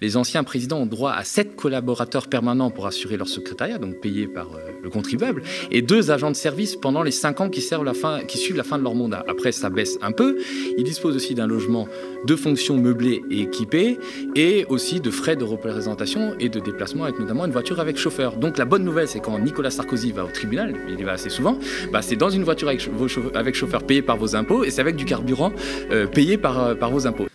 les anciens présidents ont droit à sept collaborateurs permanents pour assurer leur secrétariat, donc payés par euh, le contribuable, et deux agents de service pendant les cinq ans qui, suivent la fin de leur mandat. Après, ça baisse un peu. Ils disposent aussi d'un logement de fonction meublé et équipé, et aussi de frais de représentation et de déplacement avec notamment une voiture avec chauffeur. Donc la bonne nouvelle, c'est quand Nicolas Sarkozy va au tribunal, il y va assez souvent, bah, c'est dans une voiture avec, chauffeur payé par vos impôts, et c'est avec du carburant euh, payé par, euh, par vos impôts.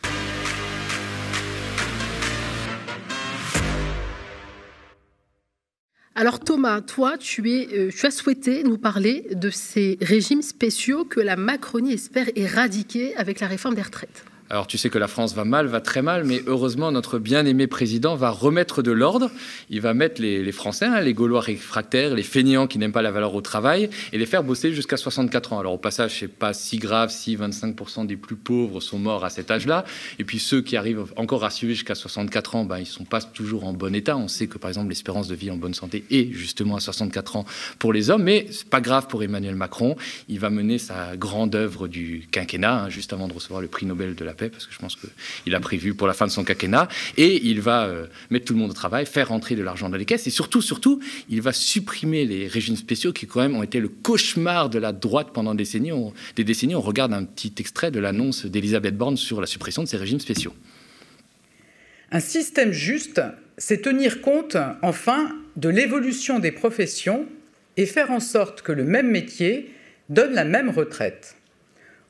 Alors Thomas, toi, tu, euh, tu as souhaité nous parler de ces régimes spéciaux que la Macronie espère éradiquer avec la réforme des retraites. Alors tu sais que la France va mal, va très mal, mais heureusement notre bien-aimé président va remettre de l'ordre. Il va mettre les, Français, hein, les Gaulois réfractaires, les feignants qui n'aiment pas la valeur au travail, et les faire bosser jusqu'à 64 ans. Alors au passage, c'est pas si grave si 25% des plus pauvres sont morts à cet âge-là. Et puis ceux qui arrivent encore à suivre jusqu'à 64 ans, ben, ils sont pas toujours en bon état. On sait que par exemple l'espérance de vie en bonne santé est justement à 64 ans pour les hommes, mais c'est pas grave pour Emmanuel Macron. Il va mener sa grande œuvre du quinquennat, hein, juste avant de recevoir le prix Nobel de la paix parce que je pense qu'il a prévu pour la fin de son quinquennat, et il va euh, mettre tout le monde au travail, faire rentrer de l'argent dans les caisses, et surtout, surtout, il va supprimer les régimes spéciaux qui quand même ont été le cauchemar de la droite pendant des décennies. On, des décennies, on regarde un petit extrait de l'annonce d'Elisabeth Borne sur la suppression de ces régimes spéciaux. Un système juste, c'est tenir compte, enfin, de l'évolution des professions et faire en sorte que le même métier donne la même retraite.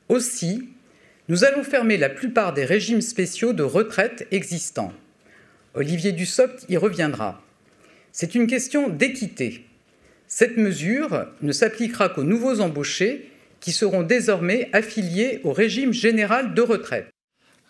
Aussi, nous allons fermer la plupart des régimes spéciaux de retraite existants. Olivier Dussopt y reviendra. C'est une question d'équité. Cette mesure ne s'appliquera qu'aux nouveaux embauchés qui seront désormais affiliés au régime général de retraite.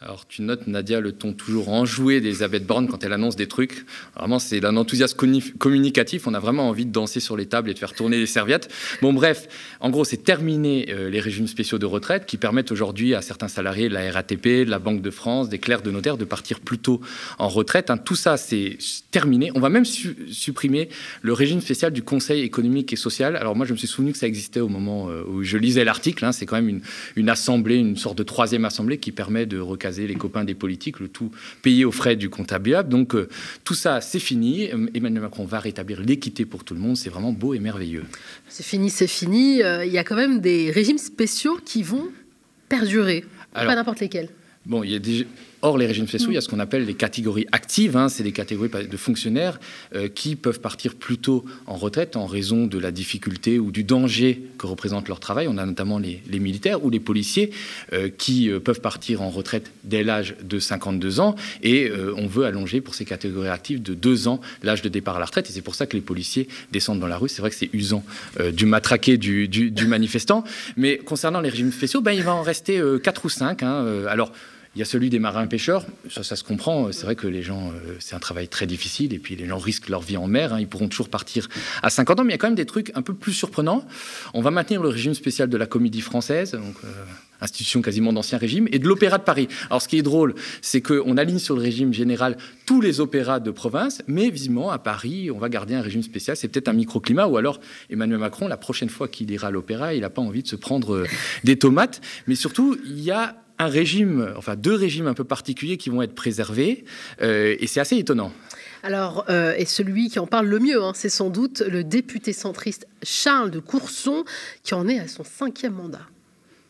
Alors tu notes, Nadia, le ton toujours enjoué d'Elisabeth Borne quand elle annonce des trucs. Vraiment, c'est d'un enthousiasme communicatif. On a vraiment envie de danser sur les tables et de faire tourner les serviettes. Bon, bref, en gros, c'est terminé euh, les régimes spéciaux de retraite qui permettent aujourd'hui à certains salariés de la RATP, de la Banque de France, des clercs de notaire de partir plus tôt en retraite. Hein, tout ça, c'est terminé. On va même supprimer le régime spécial du Conseil économique et social. Alors moi, je me suis souvenu que ça existait au moment euh, où je lisais l'article. Hein. C'est quand même une, une assemblée, une sorte de troisième assemblée qui permet de recaser les copains des politiques, le tout payé aux frais du comptable. Donc euh, tout ça, c'est fini. Emmanuel Macron va rétablir l'équité pour tout le monde. C'est vraiment beau et merveilleux. C'est fini, c'est fini. Euh, il y a quand même des régimes spéciaux qui vont perdurer. pas n'importe lesquels. Bon, il y a des, Or, les régimes spéciaux, il y a ce qu'on appelle les catégories actives. Hein. c'est des catégories de fonctionnaires euh, qui peuvent partir plus tôt en retraite en raison de la difficulté ou du danger que représente leur travail. On a notamment les, militaires ou les policiers euh, qui euh, peuvent partir en retraite dès l'âge de 52 ans. Et on veut allonger pour ces catégories actives de deux ans l'âge de départ à la retraite. Et c'est pour ça que les policiers descendent dans la rue. C'est vrai que c'est usant du matraqué du, manifestant. Mais concernant les régimes spéciaux, ben, il va en rester quatre ou cinq. Hein. alors, il y a celui des marins-pêcheurs, ça, ça, se comprend. C'est vrai que les gens, euh, c'est un travail très difficile, et puis les gens risquent leur vie en mer. Hein. ils pourront toujours partir à 50 ans, mais il y a quand même des trucs un peu plus surprenants. On va maintenir le régime spécial de la Comédie Française, euh, institution quasiment d'ancien régime, et de l'Opéra de Paris. Alors, ce qui est drôle, c'est qu'on aligne sur le régime général tous les opéras de province, mais visiblement à Paris, on va garder un régime spécial. C'est peut-être un microclimat, ou alors Emmanuel Macron, la prochaine fois qu'il ira à l'opéra, il n'a pas envie de se prendre euh, des tomates. Mais surtout, il y a un régime, enfin deux régimes un peu particuliers qui vont être préservés, euh, et c'est assez étonnant. Alors, euh, et celui qui en parle le mieux, hein, c'est sans doute le député centriste Charles de Courson, qui en est à son cinquième mandat.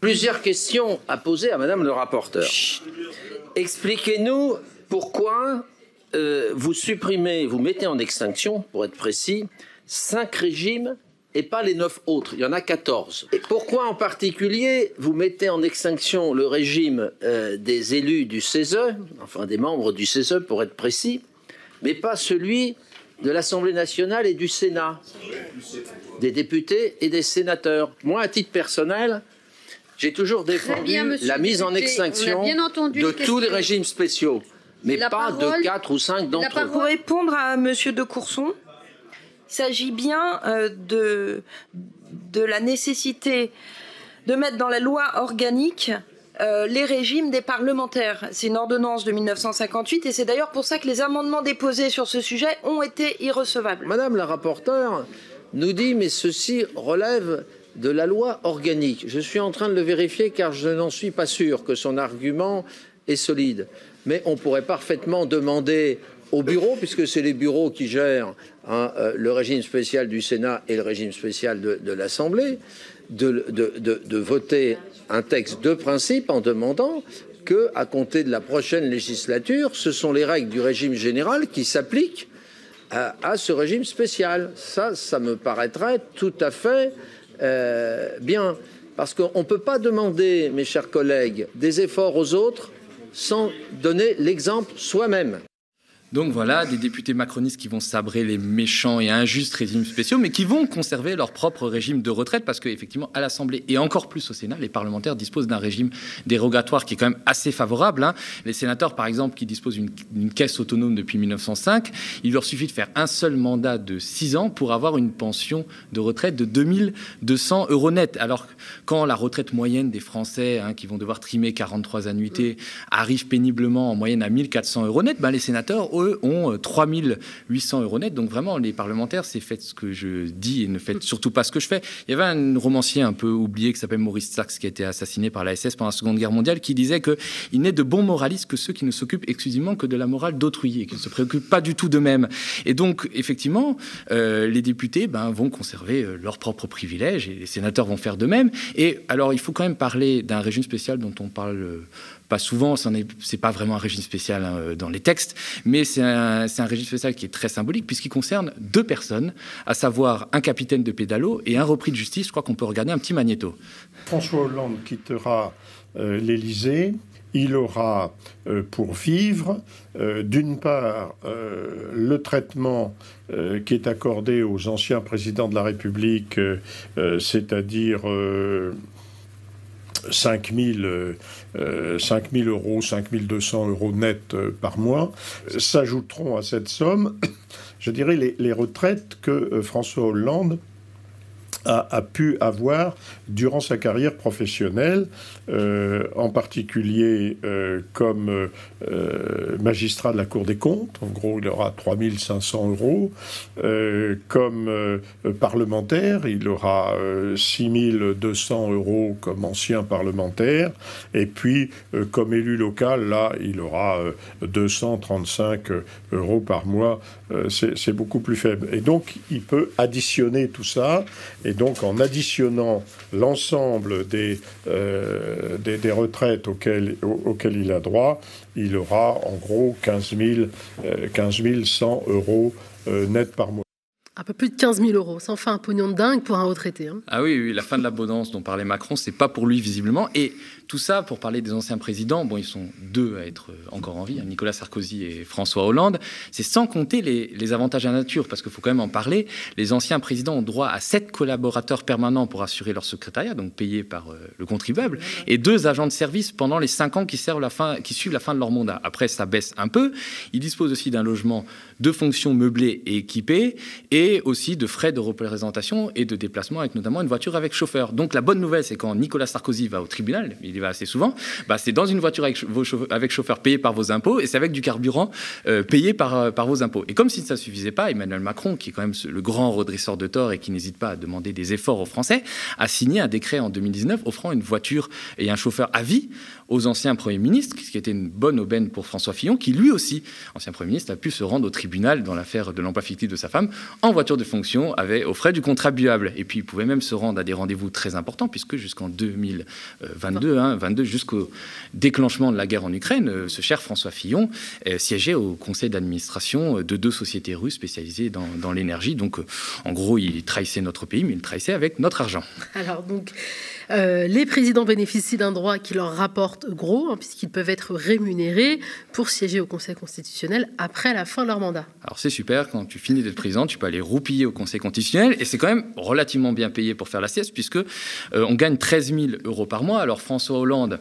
Plusieurs questions à poser à Madame le rapporteur. Expliquez-nous pourquoi euh, vous supprimez, vous mettez en extinction, pour être précis, cinq régimes et pas les neuf autres. Il y en a 14. Et pourquoi en particulier vous mettez en extinction le régime euh, des élus du CESE, enfin des membres du CESE pour être précis, mais pas celui de l'Assemblée nationale et du Sénat, des députés et des sénateurs Moi, à titre personnel, j'ai toujours défendu la mise en extinction de tous les régimes spéciaux, mais pas de quatre ou cinq d'entre eux. Pour répondre à Monsieur de Courson, il s'agit bien euh, de, de la nécessité de mettre dans la loi organique euh, les régimes des parlementaires. C'est une ordonnance de 1958 et c'est d'ailleurs pour ça que les amendements déposés sur ce sujet ont été irrecevables. Madame la rapporteure nous dit mais ceci relève de la loi organique. Je suis en train de le vérifier car je n'en suis pas sûr que son argument est solide. mais on pourrait parfaitement demander au bureau, puisque c'est les bureaux qui gèrent hein, euh, le régime spécial du Sénat et le régime spécial de, l'Assemblée, de, voter un texte de principe en demandant que, à compter de la prochaine législature, ce sont les règles du régime général qui s'appliquent à, ce régime spécial. Ça, ça me paraîtrait tout à fait euh, bien. Parce qu'on ne peut pas demander, mes chers collègues, des efforts aux autres sans donner l'exemple soi-même. Donc voilà, des députés macronistes qui vont sabrer les méchants et injustes régimes spéciaux, mais qui vont conserver leur propre régime de retraite, parce qu'effectivement, à l'Assemblée et encore plus au Sénat, les parlementaires disposent d'un régime dérogatoire qui est quand même assez favorable. Hein. Les sénateurs, par exemple, qui disposent d'une caisse autonome depuis 1905, il leur suffit de faire un seul mandat de 6 ans pour avoir une pension de retraite de 2200 euros net. Alors, quand la retraite moyenne des Français, hein, qui vont devoir trimer 43 annuités, arrive péniblement en moyenne à 1400 euros net, ben les sénateurs, ont 3800 euh, euros net. Donc vraiment, les parlementaires, c'est faites ce que je dis et ne faites surtout pas ce que je fais. Il y avait un romancier un peu oublié qui s'appelle Maurice Sachs, qui a été assassiné par la SS pendant la Seconde Guerre mondiale, qui disait qu'il n'est de bons moralistes que ceux qui ne s'occupent exclusivement que de la morale d'autrui et qui ne se préoccupent pas du tout d'eux-mêmes. Et donc, effectivement, euh, les députés ben, vont conserver euh, leurs propres privilèges et les sénateurs vont faire de même. Et alors, il faut quand même parler d'un régime spécial dont on parle pas souvent, ce n'est pas vraiment un régime spécial hein, dans les textes, mais c'est un, régime spécial qui est très symbolique puisqu'il concerne deux personnes, à savoir un capitaine de pédalo et un repris de justice. Je crois qu'on peut regarder un petit magnéto. François Hollande quittera euh, l'Élysée. Il aura euh, pour vivre, euh, d'une part, le traitement qui est accordé aux anciens présidents de la République, c'est-à-dire 5 000, euh, euros, 5 200 euros net euh, par mois, s'ajouteront à cette somme, je dirais, les retraites que euh, François Hollande a, pu avoir durant sa carrière professionnelle, euh, en particulier euh, comme euh, magistrat de la Cour des comptes, en gros il aura 3500 euros, comme parlementaire il aura 6200 euros comme ancien parlementaire, et puis comme élu local, là il aura 235 euros par mois, c'est beaucoup plus faible. Et donc il peut additionner tout ça, et et donc, en additionnant l'ensemble des, euh, des, retraites auxquelles, il a droit, il aura en gros 15, 15 100 euros euh, net par mois. Un peu plus de 15 000 euros. Ça en fait un pognon de dingue pour un retraité. Hein. Ah oui, la fin de l'abondance dont parlait Macron, c'est pas pour lui visiblement. Et tout ça, pour parler des anciens présidents, bon, ils sont deux à être encore en vie, hein, Nicolas Sarkozy et François Hollande, c'est sans compter les, avantages à nature, parce qu'il faut quand même en parler. Les anciens présidents ont droit à sept collaborateurs permanents pour assurer leur secrétariat, donc payés par euh, le contribuable, et deux agents de service pendant les cinq ans qui suivent la fin de leur mandat. Après, ça baisse un peu. Ils disposent aussi d'un logement de fonction meublé et équipé, et aussi de frais de représentation et de déplacement avec notamment une voiture avec chauffeur. Donc la bonne nouvelle, c'est quand Nicolas Sarkozy va au tribunal, il y va assez souvent, bah, c'est dans une voiture avec, avec chauffeur payé par vos impôts et c'est avec du carburant euh, payé par, euh, par vos impôts. Et comme si ça ne suffisait pas, Emmanuel Macron, qui est quand même le grand redresseur de tort et qui n'hésite pas à demander des efforts aux Français, a signé un décret en 2019 offrant une voiture et un chauffeur à vie aux anciens premiers ministres, ce qui était une bonne aubaine pour François Fillon, qui lui aussi, ancien premier ministre, a pu se rendre au tribunal dans l'affaire de l'emploi fictif de sa femme en voiture de fonction avait, aux frais du contribuable. Et puis il pouvait même se rendre à des rendez-vous très importants, puisque jusqu'en 2022, hein, 22, jusqu'au déclenchement de la guerre en Ukraine, euh, ce cher François Fillon euh, siégeait au conseil d'administration de deux sociétés russes spécialisées dans, l'énergie. Donc euh, en gros, il trahissait notre pays, mais il trahissait avec notre argent. Alors donc. Euh, les présidents bénéficient d'un droit qui leur rapporte gros, hein, puisqu'ils peuvent être rémunérés pour siéger au Conseil constitutionnel après la fin de leur mandat. Alors c'est super, quand tu finis d'être président, tu peux aller roupiller au Conseil constitutionnel, et c'est quand même relativement bien payé pour faire la sieste, puisque euh, on gagne 13 000 euros par mois. Alors François Hollande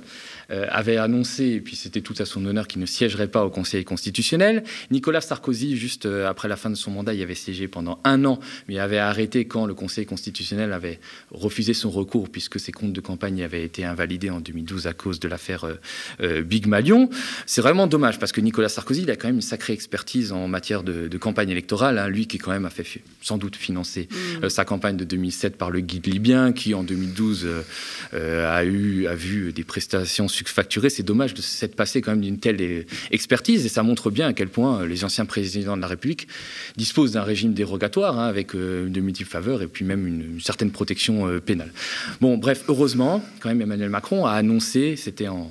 avait annoncé, et puis c'était tout à son honneur, qu'il ne siégerait pas au Conseil constitutionnel. Nicolas Sarkozy, juste euh, après la fin de son mandat, il avait siégé pendant un an, mais il avait arrêté quand le Conseil constitutionnel avait refusé son recours, puisque ses comptes de campagne avaient été invalidés en 2012 à cause de l'affaire euh, Big Malion. C'est vraiment dommage, parce que Nicolas Sarkozy, il a quand même une sacrée expertise en matière de, campagne électorale. Hein. lui qui, quand même, a fait sans doute financer mmh. sa campagne de 2007 par le guide libyen, qui en 2012 a, eu, a vu des prestations surfacturé. C'est dommage de s'être passé quand même d'une telle expertise et ça montre bien à quel point les anciens présidents de la République disposent d'un régime dérogatoire hein, avec de multiples faveurs et puis même une, certaine protection pénale. Bon, bref, heureusement, quand même, Emmanuel Macron a annoncé, c'était en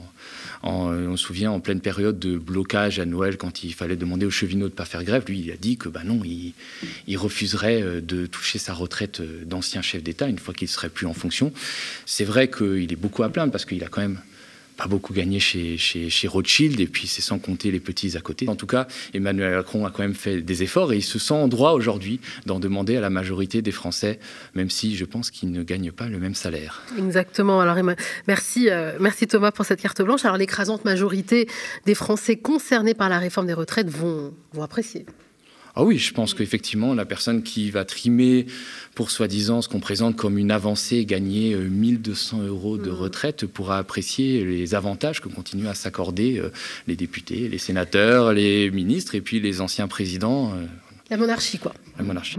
on se souvient en pleine période de blocage à Noël, quand il fallait demander aux cheminots de ne pas faire grève, lui, il a dit que bah non, il, refuserait euh, de toucher sa retraite euh, d'ancien chef d'État une fois qu'il serait plus en fonction. C'est vrai qu'il est beaucoup à plaindre parce qu'il a quand même pas beaucoup gagné chez, Rothschild, et puis c'est sans compter les petits à côté. En tout cas, Emmanuel Macron a quand même fait des efforts et il se sent en droit aujourd'hui d'en demander à la majorité des Français, même si je pense qu'ils ne gagnent pas le même salaire. Exactement. Alors, merci, euh, merci Thomas pour cette carte blanche. Alors, l'écrasante majorité des Français concernés par la réforme des retraites vont, vont apprécier. Ah oui, je pense qu'effectivement, la personne qui va trimer pour soi-disant ce qu'on présente comme une avancée, gagner 1200 euh, euros de mmh. retraite, pourra apprécier les avantages que continuent à s'accorder euh, les députés, les sénateurs, les ministres et puis les anciens présidents. Euh. La monarchie, quoi. La monarchie.